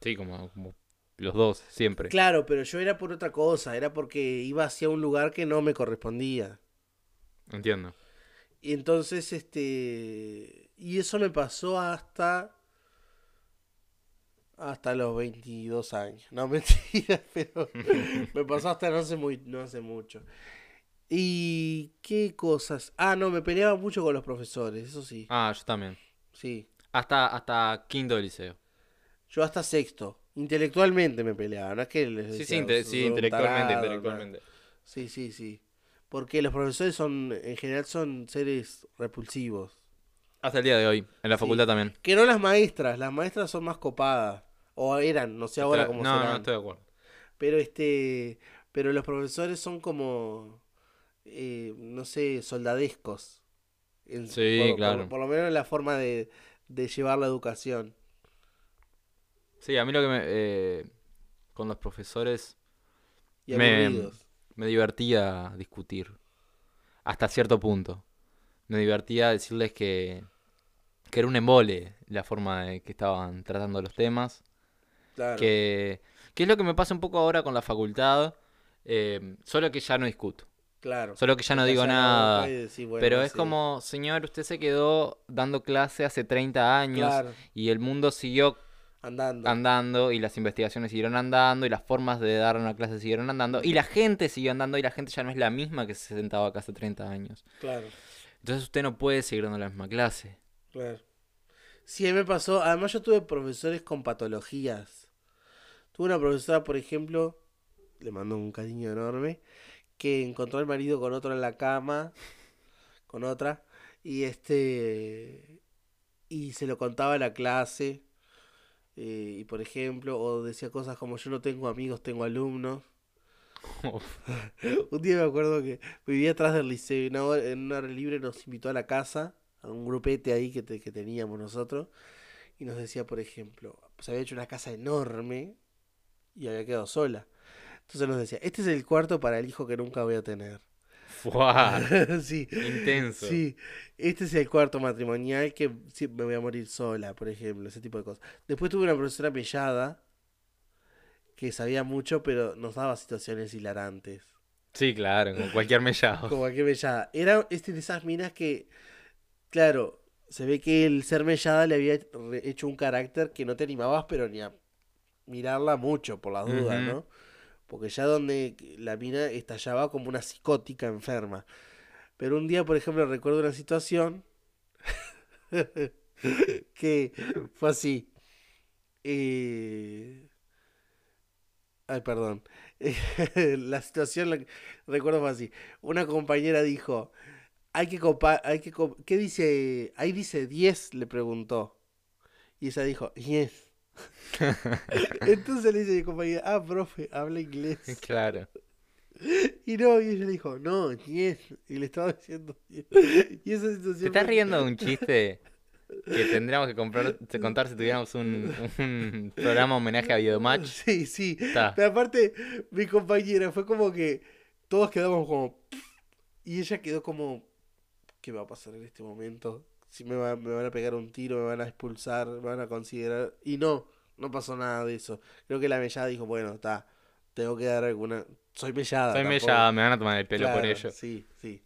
Sí, como, como los dos, siempre. Claro, pero yo era por otra cosa, era porque iba hacia un lugar que no me correspondía. Entiendo. Y entonces, este... Y eso me pasó hasta... Hasta los 22 años. No, *laughs* mentira, pero *laughs* me pasó hasta no hace, muy, no hace mucho. ¿Y qué cosas? Ah, no, me peleaba mucho con los profesores, eso sí. Ah, yo también. Sí. Hasta, hasta quinto de liceo. Yo hasta sexto. Intelectualmente me peleaba, no es que les Sí, sí, decía, inte- "Sos sí, intelectualmente, tarado", intelectualmente. no. Sí, sí, sí. Porque los profesores son, en general, son seres repulsivos. Hasta el día de hoy, en la Sí. facultad también. Que no las maestras, las maestras son más copadas. O eran, no sé ahora cómo no, serán. no estoy de acuerdo. Pero este, pero los profesores son como, eh, no sé, soldadescos. En- Sí, por, claro. por lo menos en la forma de, de llevar la educación. Sí, a mí lo que me... eh, con los profesores Y Me- me divertía discutir. Hasta cierto punto. Me divertía decirles que, que era un embole la forma de que estaban tratando los temas. Claro. Que, que es lo que me pasa un poco ahora con la facultad. eh, solo que ya no discuto. Claro. Solo que ya no digo nada. bueno, Pero es como, señor, usted se quedó dando clase hace 30 años Claro, y el mundo siguió andando. andando y las investigaciones siguieron andando y las formas de dar una clase siguieron andando y la gente siguió andando y la gente ya no es la misma que se sentaba acá hace 30 años. Claro, Entonces usted no puede seguir dando la misma clase. claro. Sí, me pasó. Además, yo tuve profesores con patologías. Tuve una profesora, por ejemplo, le mando un cariño enorme, que encontró al marido con otro en la cama, con otra, y este. Y se lo contaba a la clase. eh, y por ejemplo, o decía cosas como: Yo no tengo amigos, tengo alumnos. *laughs* Un día me acuerdo que vivía atrás del liceo y una en una hora libre nos invitó a la casa, a un grupete ahí que, te- que teníamos nosotros, y nos decía, por ejemplo, se había hecho una casa enorme y había quedado sola. Entonces nos decía, este es el cuarto para el hijo que nunca voy a tener. ¡Fua! *laughs* sí, Intenso. sí, este es el cuarto matrimonial que sí, me voy a morir sola, por ejemplo, ese tipo de cosas. Después tuve una profesora mellada que sabía mucho, pero nos daba situaciones hilarantes. Sí, claro, como cualquier mellado. Como que mellada. Era este de esas minas que, claro, se ve que el ser mellada le había hecho un carácter que no te animabas, pero ni a mirarla mucho, por las dudas, Ujú. ¿no? Porque ya donde la mina estallaba como una psicótica enferma. Pero un día, por ejemplo, recuerdo una situación *laughs* que fue así. Eh, Ay, perdón. *laughs* La situación, la recuerdo fue así. Una compañera dijo, hay que copa, hay que ¿qué dice? Ahí dice 10, le preguntó. Y esa dijo, 10. *laughs* Entonces le dice a mi compañera, ah, profe, habla inglés. *laughs* Claro. Y no, y ella le dijo, no, 10. Y le estaba diciendo 10. *laughs* Y esa situación ¿Te estás riendo de un chiste que tendríamos que comprar, contar si tuviéramos un, un programa homenaje a Videomatch? Sí, sí. Pero aparte, mi compañera fue como que todos quedamos como. Y ella quedó como. ¿Qué va a pasar en este momento? Si me, va- me van a pegar un tiro, me van a expulsar, me van a considerar. Y no, no pasó nada de eso. Creo que la mellada dijo: Bueno, está, tengo que dar alguna. Soy mellada. Soy tampoco- mellada, me van a tomar el pelo por ello. Sí, sí.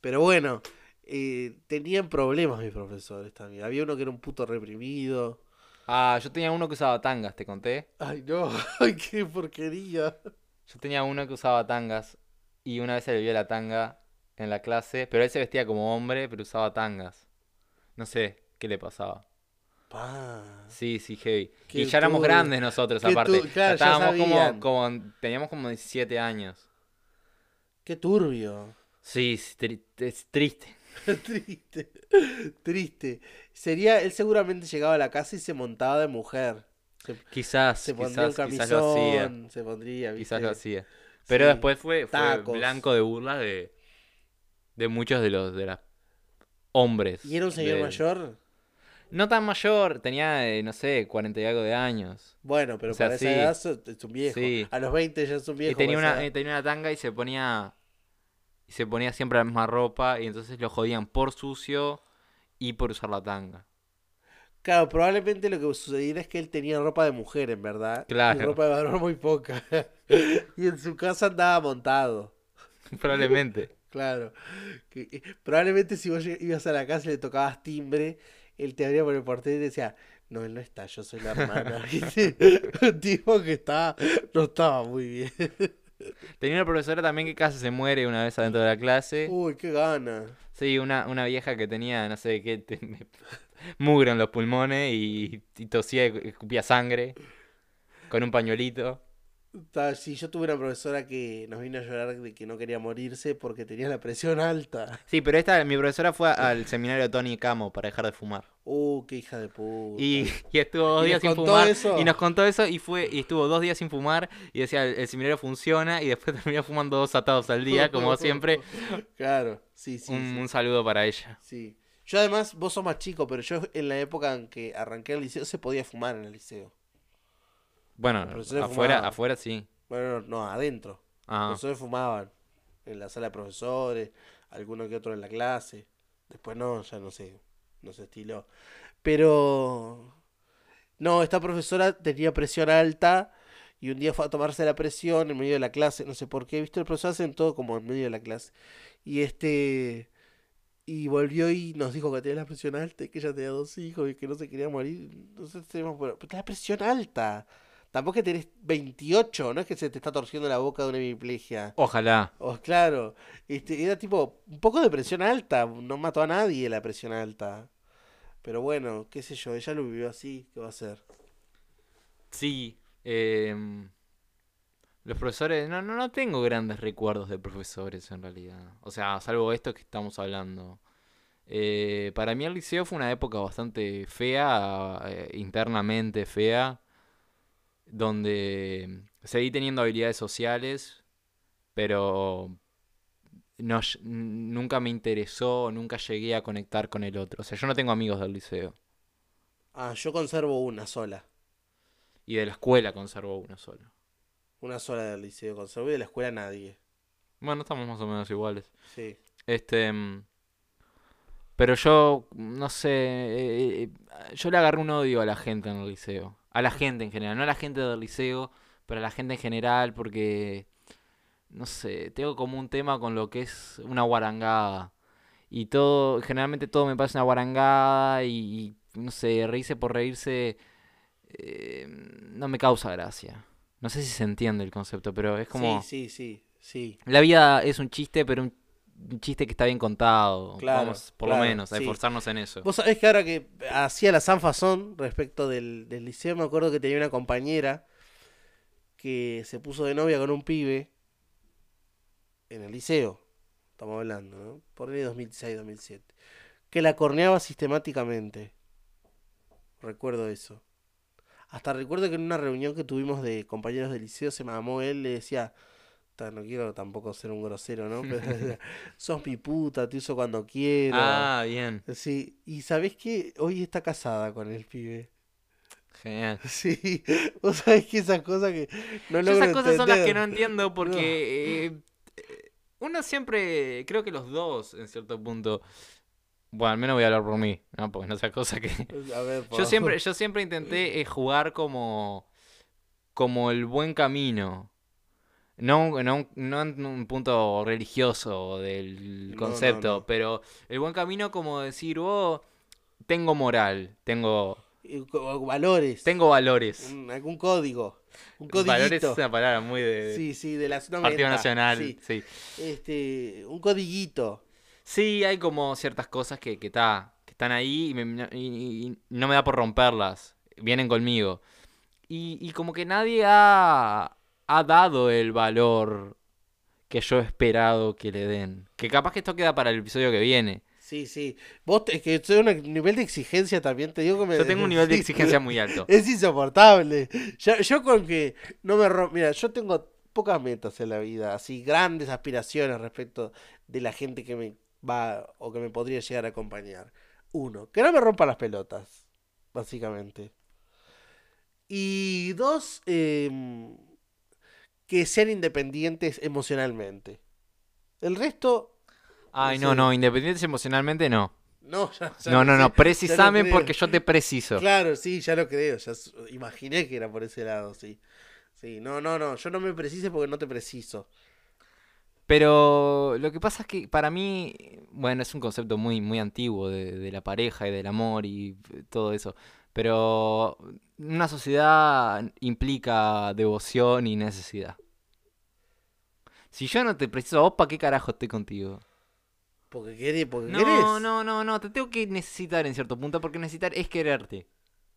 Pero bueno, eh, tenían problemas mis profesores también. Había uno que era un puto reprimido. Ah, yo tenía uno que usaba tangas, ¿te conté? Ay, no, *laughs* ay, qué porquería. Yo tenía uno que usaba tangas y una vez se le vio la tanga en la clase, pero él se vestía como hombre, pero usaba tangas. No sé qué le pasaba. Pa. Sí, sí, heavy. Qué y ya éramos grandes nosotros, aparte. claro, ya Estábamos como, teníamos como 17 años. Qué turbio. Sí, tri- es triste. *laughs* triste. Triste. Sería, él seguramente llegaba a la casa y se montaba de mujer. Se, Quizás, se pondría un quizás, quizás lo hacía. camisón, se pondría, Quizás lo hacía. Pero Sí. después fue, fue blanco de burlas de, de muchos de los de las hombres. ¿Y era un señor de- mayor? No tan mayor, tenía, eh, no sé, 40 y algo de años. Bueno, pero O sea, para sí. esa edad es un viejo. Sí. A los 20 ya es un viejo. y tenía una, tenía una tanga y se ponía. Y se ponía siempre la misma ropa. Y entonces lo jodían por sucio y por usar la tanga. Claro, probablemente lo que sucediera es que él tenía ropa de mujer, en verdad. Claro. Y ropa de varón muy poca. *laughs* y en su casa andaba montado. *laughs* Probablemente. Claro. Que- eh, probablemente si vos ibas a la casa y le tocabas timbre, él te abría por el portero y decía, no, él no está, yo soy la hermana. *laughs* Un tipo que estaba, no estaba muy bien. Tenía una profesora también que casi se muere una vez adentro de la clase. Uy, qué gana. Sí, una, una vieja que tenía, no sé qué, te- *laughs* mugre en los pulmones y, y tosía y escupía sangre con un pañuelito. Sí, yo tuve una profesora que nos vino a llorar de que no quería morirse porque tenía la presión alta. Sí, pero esta, mi profesora fue al seminario de Tony Camo para dejar de fumar. Uh, qué hija de puta. Y, y estuvo dos ¿Y días sin fumar. eso? Y nos contó eso y fue y estuvo dos días sin fumar y decía el, el seminario funciona y después *laughs* terminó fumando dos atados al día, como *laughs* siempre. Claro, sí, sí, un, sí. un saludo para ella. Sí. Yo además, vos sos más chico, pero yo en la época en que arranqué el liceo se podía fumar en el liceo. Bueno, Los afuera, fumaban. afuera sí. Bueno, no, no, adentro. Los Ah, profesores fumaban en la sala de profesores, alguno que otro en la clase. Después no, ya no sé, no se estiló. Pero no, esta profesora tenía presión alta y un día fue a tomarse la presión en medio de la clase, no sé por qué, viste, el profesor hacen todo como en medio de la clase. Y este y volvió y nos dijo que tenía la presión alta y que ella tenía dos hijos y que no se quería morir. Entonces tenemos, bueno, pero la presión alta. Tampoco es que tenés 28, no es que se te está torciendo la boca de una hemiplegia. ojalá. Oh, claro, este, era tipo un poco de presión alta, no mató a nadie la presión alta. Pero bueno, qué sé yo, ella lo vivió así, ¿qué va a hacer? Sí. em, los profesores, no, no, no tengo grandes recuerdos de profesores en realidad. O sea, salvo esto que estamos hablando. Eh, para mí el liceo fue una época bastante fea, eh, internamente fea, donde seguí teniendo habilidades sociales, pero no, nunca me interesó, nunca llegué a conectar con el otro. O sea, yo no tengo amigos del liceo. Ah, yo conservo una sola, Y de la escuela conservo uno solo. una sola del liceo, conservo y de la escuela nadie. Bueno, estamos más o menos iguales. Sí. Este. mm, Pero yo, no sé. eh, eh, yo le agarré un odio a la gente en el liceo. A la gente en general. No a la gente del liceo, pero a la gente en general, porque. No sé. Tengo como un tema con lo que es una guarangada. Y todo. Generalmente todo me parece una guarangada. Y, y, no sé, reírse por reírse. eh, no me causa gracia. No sé si se entiende el concepto, pero es como. Sí, sí, sí, sí. La vida es un chiste, pero un, un chiste que está bien contado. Claro, Vamos, por claro, lo menos, a sí. esforzarnos en eso. Vos sabés que ahora que hacía la sanfazón respecto del, del liceo, me acuerdo que tenía una compañera que se puso de novia con un pibe en el liceo, estamos hablando, ¿no? Por ahí 2006, 2007, que la corneaba sistemáticamente. Recuerdo eso. Hasta recuerdo que en una reunión que tuvimos de compañeros del liceo se mamó él, le decía, "Ta, no quiero tampoco ser un grosero, ¿no? *laughs* Pero *laughs* sos mi puta, te uso cuando quiero. Ah, bien. Sí, y ¿sabés qué? Hoy está casada con el pibe. Genial. *laughs* Sí, vos sabés que esas cosas que no Yo esas cosas son las que no entiendo porque eh, eh, uno siempre, creo que los dos, en cierto punto, bueno, al menos voy a hablar por mí, ¿no? Porque no sea cosa que... A ver, por Yo siempre, yo siempre intenté eh, jugar como, como el buen camino. No, no, no en un punto religioso del No, no, concepto, no. pero el buen camino como decir, oh, tengo moral, tengo, Valores. tengo valores. un- algún código. Un Valores es una palabra muy de Sí, sí, de 90. Partido Nacional. Sí, Sí. este, un codiguito. Sí, hay como ciertas cosas que, que, ta, que están ahí y, me- y- y no me da por romperlas. Vienen conmigo. Y, y como que nadie ha, ha dado el valor que yo he esperado que le den. Que capaz que esto queda para el episodio que viene. Sí, sí. Vos, es que soy un nivel de exigencia también, te digo que me... Yo tengo un nivel de *laughs* exigencia muy alto. Es insoportable. Yo, yo con que no me romp... Mira, yo tengo pocas metas en la vida, así grandes aspiraciones respecto de la gente que me va o que me podría llegar a acompañar. Uno, que no me rompa las pelotas, básicamente. Y dos, em, que sean independientes emocionalmente. El resto, Ay, no, no, independientes emocionalmente no. no, *laughs* ya, ya No, no, no, precisame porque yo te preciso. Claro, sí, ya lo creo, ya imaginé que era por ese lado, sí. Sí, no, no, no, yo no me precise porque no te preciso. Pero lo que pasa es que para mí, bueno, es un concepto muy, muy antiguo de, de la pareja y del amor y eh, todo eso. Pero una sociedad implica devoción y necesidad. Si yo no te preciso a vos, ¿para qué carajo estoy contigo? Porque querés, porque No, querés. no, no, no, te tengo que necesitar en cierto punto porque necesitar es quererte.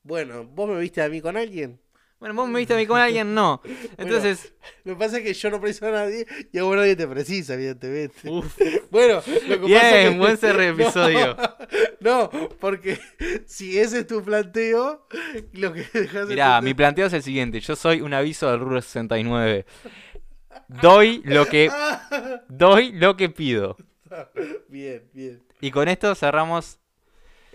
Bueno, vos me viste a mí con alguien. Bueno, vos me viste a mí con alguien, no. *laughs* Entonces, Lo que pasa es que yo no preciso a nadie y a vos nadie te precisa, evidentemente. uff. *laughs* Bueno, lo que pasa es Bien, que... buen cierre de *laughs* episodio. No, porque si ese es tu planteo, lo que dejas Mirá, mi planteo es el siguiente. Yo soy un aviso del Ruro 69. Doy lo que doy lo que pido. Bien, bien. Y con esto cerramos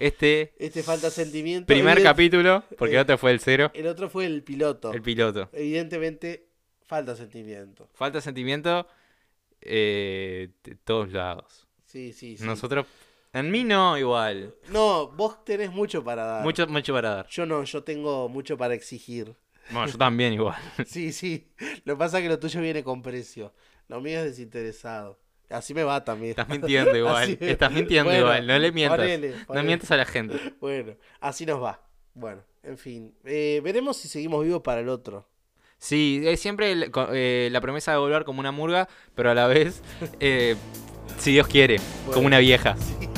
este Este falta sentimiento. primer capítulo, porque el otro fue el cero, El otro fue el piloto. el piloto. Evidentemente, falta sentimiento. Falta sentimiento eh, de todos lados. Sí, sí, sí. Nosotros, en mí no igual. No, vos tenés mucho para dar. Mucho, mucho para dar. Yo no, yo tengo mucho para exigir. Bueno, yo también igual. *laughs* Sí, sí. Lo que pasa es que lo tuyo viene con precio. Lo mío es desinteresado. Así me va también. Estás mintiendo *laughs* igual. Estás *laughs* mintiendo Bueno, igual. No le mientas. ponele, No mientas a la gente. Bueno, así nos va. Bueno, en fin. Eh, veremos si seguimos vivos para el otro. Sí, es siempre el- eh, la promesa de volver como una murga, pero a la vez, eh, si Dios quiere, Bueno. como una vieja. *laughs* Sí.